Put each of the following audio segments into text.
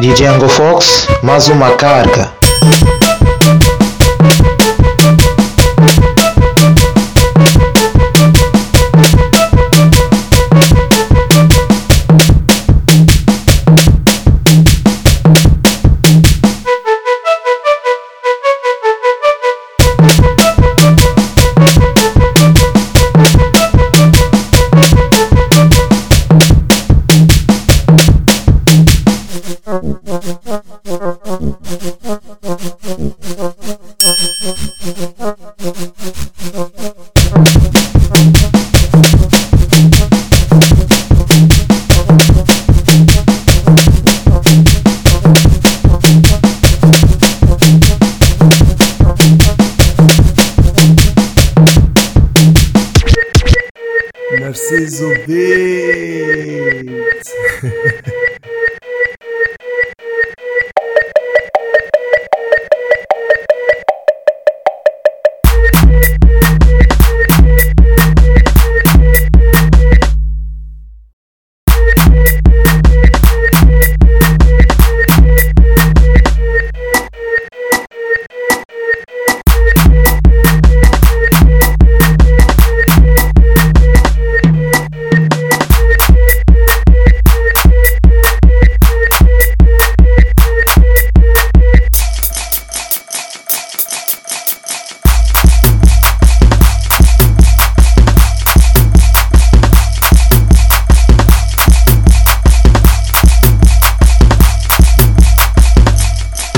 DJ Ango Fox, mais uma carga. Narciso Beats.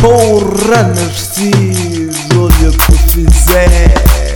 Po urrën është si Zodje ku fizer